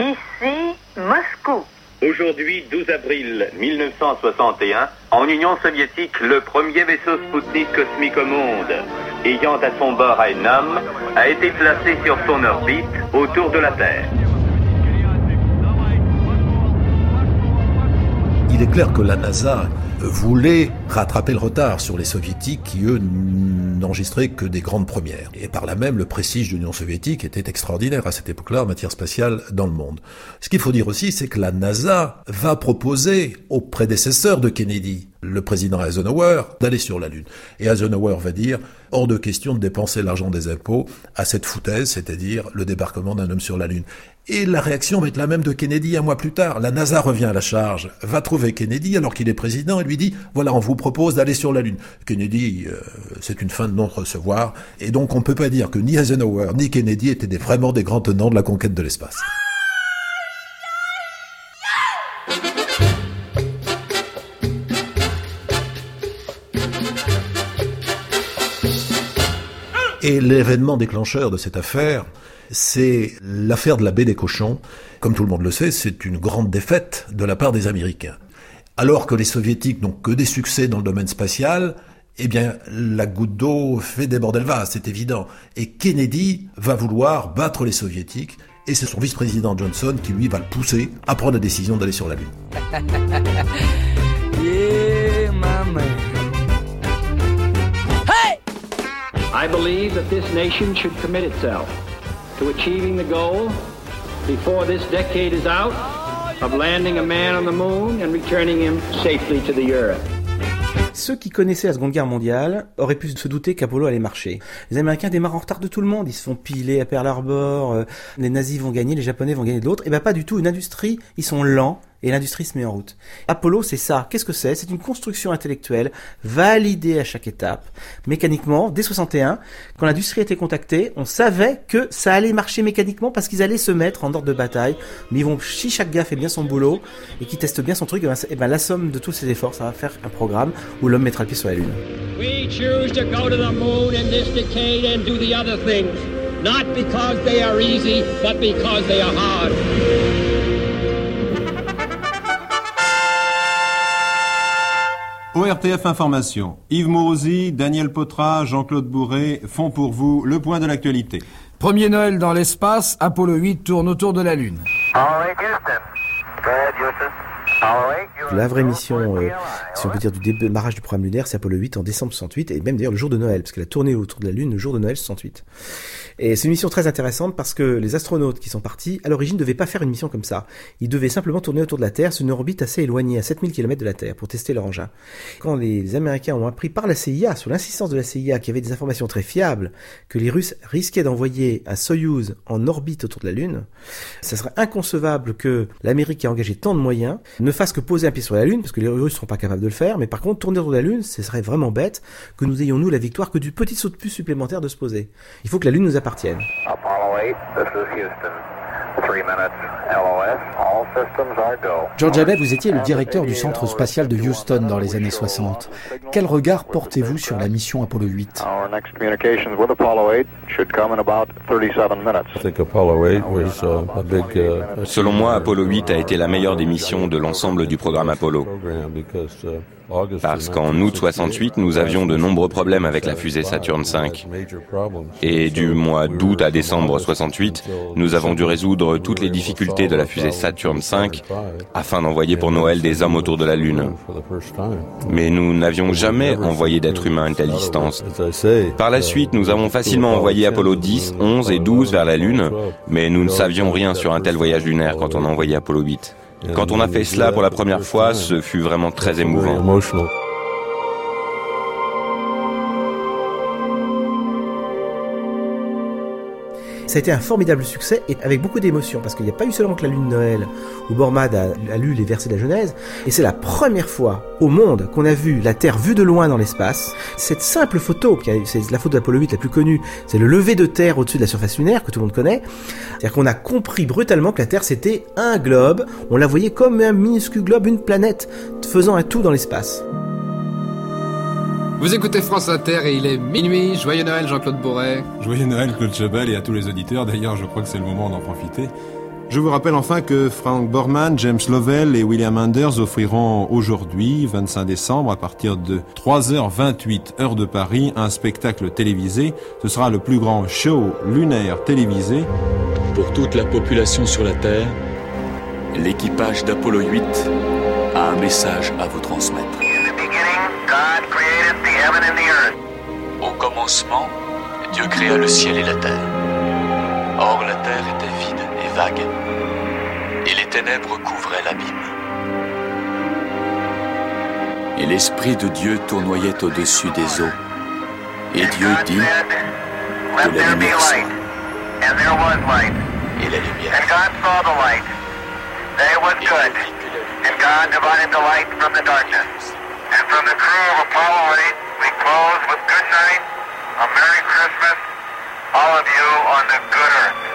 Ici, Moscou. Aujourd'hui, 12 avril 1961, en Union soviétique, le premier vaisseau Sputnik cosmique au monde, ayant à son bord un homme, a été placé sur son orbite autour de la Terre. Il est clair que la NASA voulait rattraper le retard sur les soviétiques qui, eux, n'enregistraient que des grandes premières. Et par là même, le prestige de l'Union soviétique était extraordinaire à cette époque-là en matière spatiale dans le monde. Ce qu'il faut dire aussi, c'est que la NASA va proposer aux prédécesseurs de Kennedy, le président Eisenhower, d'aller sur la Lune. Et Eisenhower va dire, hors de question de dépenser l'argent des impôts à cette foutaise, c'est-à-dire le débarquement d'un homme sur la Lune. Et la réaction va être la même de Kennedy un mois plus tard. La NASA revient à la charge, va trouver Kennedy alors qu'il est président et lui dit, voilà, on vous propose d'aller sur la Lune. Kennedy, euh, c'est une fin de non-recevoir. Et donc on ne peut pas dire que ni Eisenhower ni Kennedy étaient vraiment des grands tenants de la conquête de l'espace. Et l'événement déclencheur de cette affaire, c'est l'affaire de la baie des cochons. Comme tout le monde le sait, c'est une grande défaite de la part des Américains. Alors que les Soviétiques n'ont que des succès dans le domaine spatial, eh bien, la goutte d'eau fait déborder le vase, c'est évident. Et Kennedy va vouloir battre les Soviétiques, et c'est son vice-président Johnson qui, lui, va le pousser à prendre la décision d'aller sur la Lune. yeah, my Hey! I believe that this nation should commit itself to achieving the goal before this decade is out of landing a man on the moon and returning him safely to the earth. Ceux qui connaissaient la Seconde Guerre mondiale auraient pu se douter qu'Apollo allait marcher. Les Américains démarrent en retard de tout le monde, ils se font piler à Pearl Harbor, euh, les nazis vont gagner, les Japonais vont gagner de l'autre. Et ben pas du tout, une industrie, ils sont lents, et l'industrie se met en route. Apollo, c'est ça. Qu'est-ce que c'est? C'est une construction intellectuelle validée à chaque étape. Mécaniquement, dès 61, quand l'industrie a été contactée, on savait que ça allait marcher mécaniquement parce qu'ils allaient se mettre en ordre de bataille. Mais ils vont, si chaque gars fait bien son boulot et qui teste bien son truc, et ben, ben, la somme de tous ces efforts, ça va faire un programme où l'homme mettra le pied sur la Lune. We choose to go to the moon in this decade and do the other things. Not because they are easy, but because they hard. ORTF Information. Yves Mourouzi, Daniel Potra, Jean-Claude Bourré font pour vous le point de l'actualité. Premier Noël dans l'espace, Apollo 8 tourne autour de la Lune. La vraie mission, euh, si on peut dire, du démarrage du programme lunaire, c'est Apollo 8 en décembre 68, et même d'ailleurs le jour de Noël, parce qu'elle a tourné autour de la Lune le jour de Noël 68. Et c'est une mission très intéressante parce que les astronautes qui sont partis, à l'origine, ne devaient pas faire une mission comme ça. Ils devaient simplement tourner autour de la Terre sur une orbite assez éloignée, à 7000 km de la Terre, pour tester leur engin. Quand les Américains ont appris par la CIA, sur l'insistance de la CIA, qu'il y avait des informations très fiables, que les Russes risquaient d'envoyer un Soyuz en orbite autour de la Lune, ça serait inconcevable que l'Amérique qui a engagé tant de moyens fasse que poser un pied sur la Lune, parce que les Russes ne seront pas capables de le faire, mais par contre, tourner autour de la Lune, ce serait vraiment bête que nous ayons, nous, la victoire que du petit saut de puce supplémentaire de se poser. Il faut que la Lune nous appartienne. Apollo 8, this is Houston. Three minutes, LOS, all systems are go. George Abbey, vous étiez le directeur du centre spatial de Houston dans les années 60. Quel regard portez-vous sur la mission Apollo 8 Our next communications with Apollo 8 should come in about 37 minutes. Selon moi, Apollo 8 a été la meilleure des missions de l'ensemble du programme Apollo. Parce qu'en août 68, nous avions de nombreux problèmes avec la fusée Saturn V. Et du mois d'août à décembre 68, nous avons dû résoudre toutes les difficultés de la fusée Saturn V afin d'envoyer pour Noël des hommes autour de la Lune. Mais nous n'avions jamais envoyé d'êtres humains à une telle distance. Par la suite, nous avons facilement envoyé Apollo 10, 11 et 12 vers la Lune, mais nous ne savions rien sur un tel voyage lunaire quand on a envoyé Apollo 8. Quand on a fait cela pour la première fois, ce fut vraiment très émouvant. Ça a été un formidable succès et avec beaucoup d'émotion parce qu'il n'y a pas eu seulement que la lune de Noël où Bormad a, lu les versets de la Genèse et c'est la première fois au monde qu'on a vu la Terre vue de loin dans l'espace. Cette simple photo, c'est la photo d'Apollo 8 la plus connue, c'est le lever de Terre au-dessus de la surface lunaire que tout le monde connaît. C'est-à-dire qu'on a compris brutalement que la Terre c'était un globe, on la voyait comme un minuscule globe, une planète faisant un tout dans l'espace. Vous écoutez France Inter et il est minuit. Joyeux Noël Jean-Claude Bourret. Joyeux Noël Claude Chebel et à tous les auditeurs. D'ailleurs, je crois que c'est le moment d'en profiter. Je vous rappelle enfin que Frank Borman, James Lovell et William Anders offriront aujourd'hui, 25 décembre, à partir de 3h28 heure de Paris, un spectacle télévisé. Ce sera le plus grand show lunaire télévisé. Pour toute la population sur la Terre, l'équipage d'Apollo 8 a un message à vous transmettre. Au commencement, Dieu créa le ciel et la terre. Or la terre était vide et vague, et les ténèbres couvraient l'abîme. Et l'Esprit de Dieu tournoyait au-dessus des eaux. Et Dieu dit que la lumière soit. Et la lumière. They was good. And God divided from the crew of Apollo 8, we close with good night, a Merry Christmas, all of you on the good earth.